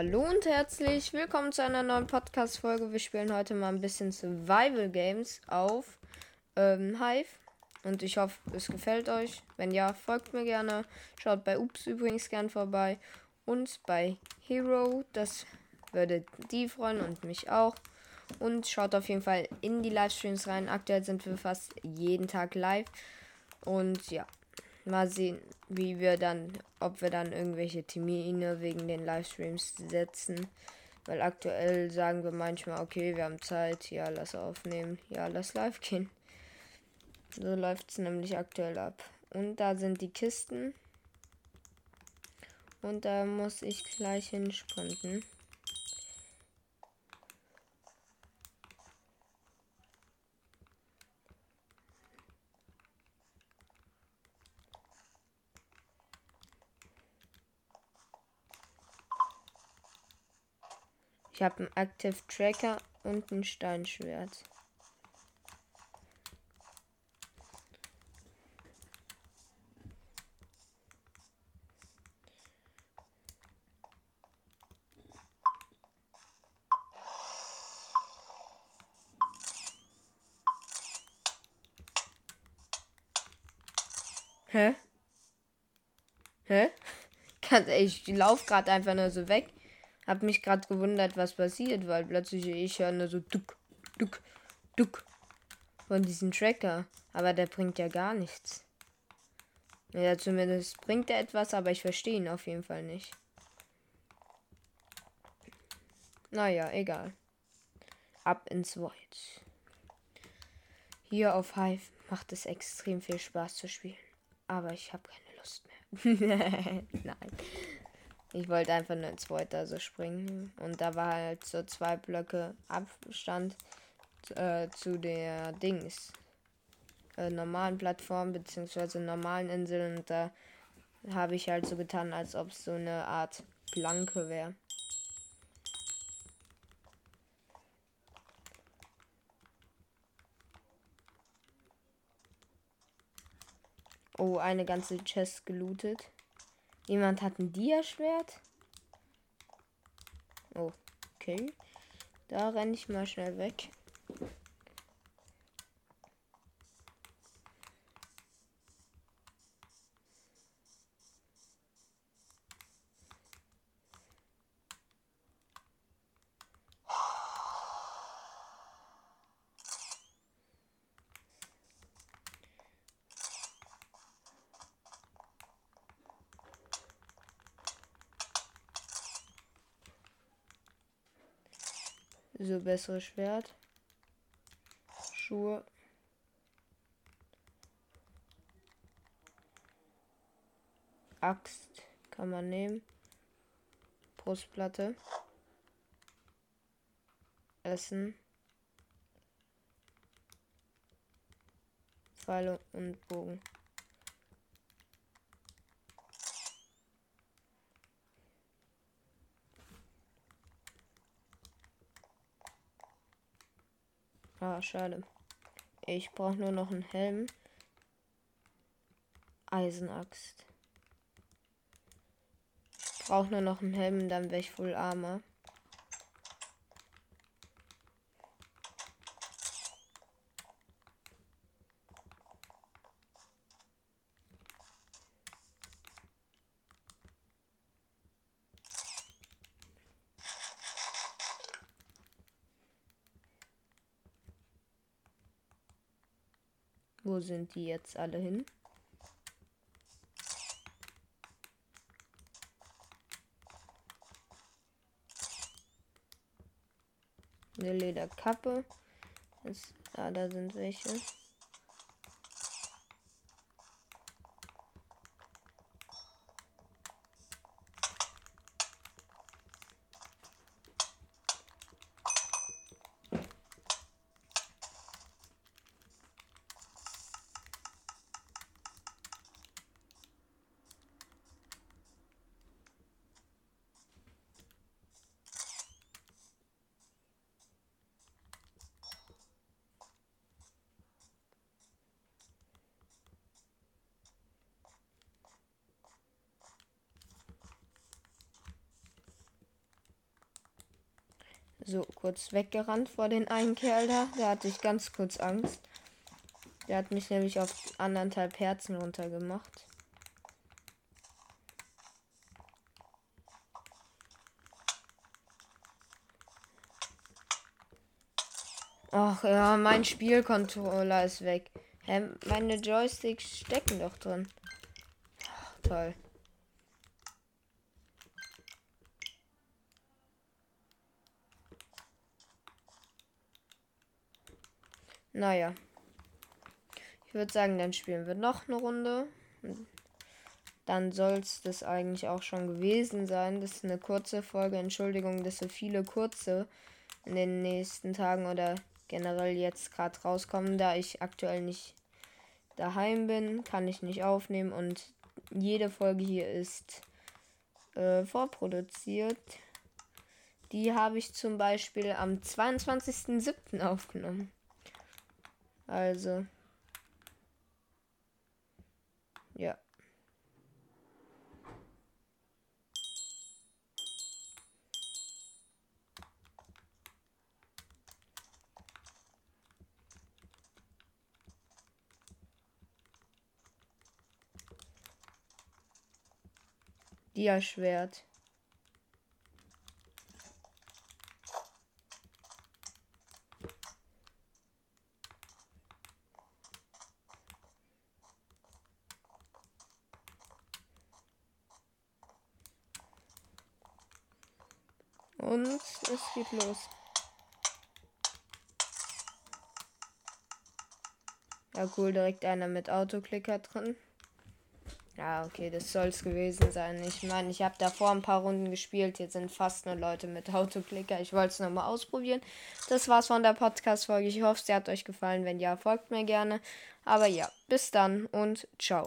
Hallo und herzlich willkommen zu einer neuen Podcast-Folge. Wir spielen heute mal ein bisschen Survival Games auf ähm, Hive. Und ich hoffe, es gefällt euch. Wenn ja, folgt mir gerne. Schaut bei Ups übrigens gern vorbei. Und bei Hero. Das würde die freuen und mich auch. Und schaut auf jeden Fall in die Livestreams rein. Aktuell sind wir fast jeden Tag live. Und ja, mal sehen, wie wir dann, ob wir dann irgendwelche Termine wegen den Livestreams setzen. Weil aktuell sagen wir manchmal, okay, wir haben Zeit, ja, lass aufnehmen, ja, lass live gehen. So läuft es nämlich aktuell ab. Und da sind die Kisten. Und da muss ich gleich hinsprinten. Ich habe einen Active Tracker und ein Steinschwert. Hä? Hä? Ich laufe gerade einfach nur so weg. Hab mich gerade gewundert, was passiert, weil plötzlich ich höre nur so duck, duck, duck von diesem Tracker. Aber der bringt ja gar nichts. Ja, zumindest bringt er etwas, aber ich verstehe ihn auf jeden Fall nicht. Naja, egal. Ab ins Void. Hier auf Hive macht es extrem viel Spaß zu spielen. Aber ich habe keine Lust mehr. Nein. Ich wollte einfach nur ins Weiter so springen. Und da war halt so zwei Blöcke Abstand äh, zu der Dings. Äh, normalen Plattform beziehungsweise normalen Inseln. Und da habe ich halt so getan, als ob es so eine Art Planke wäre. Oh, eine ganze Chest gelootet. Jemand hat ein Dia-Schwert. Oh, okay. Da renne ich mal schnell weg. So bessere Schwert. Schuhe. Axt kann man nehmen. Brustplatte. Essen. Pfeile und Bogen. Ah, schade. Ich brauche nur noch einen Helm. Eisenaxt. Brauche nur noch einen Helm, dann wäre ich voll Armer. Wo sind die jetzt alle hin? Eine Lederkappe. Ah, da sind welche. So kurz weggerannt vor den einen Kerl da. Da hatte ich ganz kurz Angst. Der hat mich nämlich auf anderthalb Herzen runtergemacht. Ach ja, mein Spielcontroller ist weg. Hä, meine Joysticks stecken doch drin. Ach, toll. Naja. Ich würde sagen, dann spielen wir noch eine Runde. Dann soll es das eigentlich auch schon gewesen sein. Das ist eine kurze Folge. Entschuldigung, dass so viele kurze in den nächsten Tagen oder generell jetzt gerade rauskommen, da ich aktuell nicht daheim bin, kann ich nicht aufnehmen und jede Folge hier ist äh, vorproduziert. Die habe ich zum Beispiel am 22.07. aufgenommen. Also. Ja. Dia-Schwert. Und es geht los. Ja, cool, direkt einer mit Autoklicker drin. Ja, okay, das soll es gewesen sein. Ich meine, ich habe davor ein paar Runden gespielt. Jetzt sind fast nur Leute mit Autoklicker. Ich wollte es nochmal ausprobieren. Das war's von der Podcast-Folge. Ich hoffe, sie hat euch gefallen. Wenn ja, folgt mir gerne. Aber ja, bis dann und ciao.